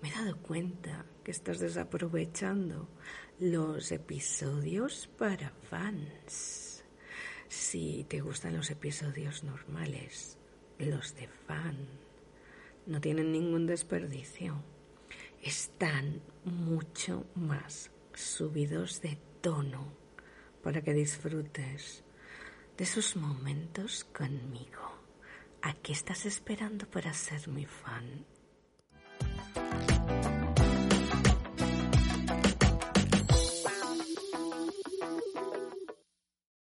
Me he dado cuenta que estás desaprovechando los episodios para fans. Si te gustan los episodios normales, los de fan no tienen ningún desperdicio. Están mucho más subidos de tono para que disfrutes de esos momentos conmigo. ¿A qué estás esperando para ser mi fan?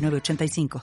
906985.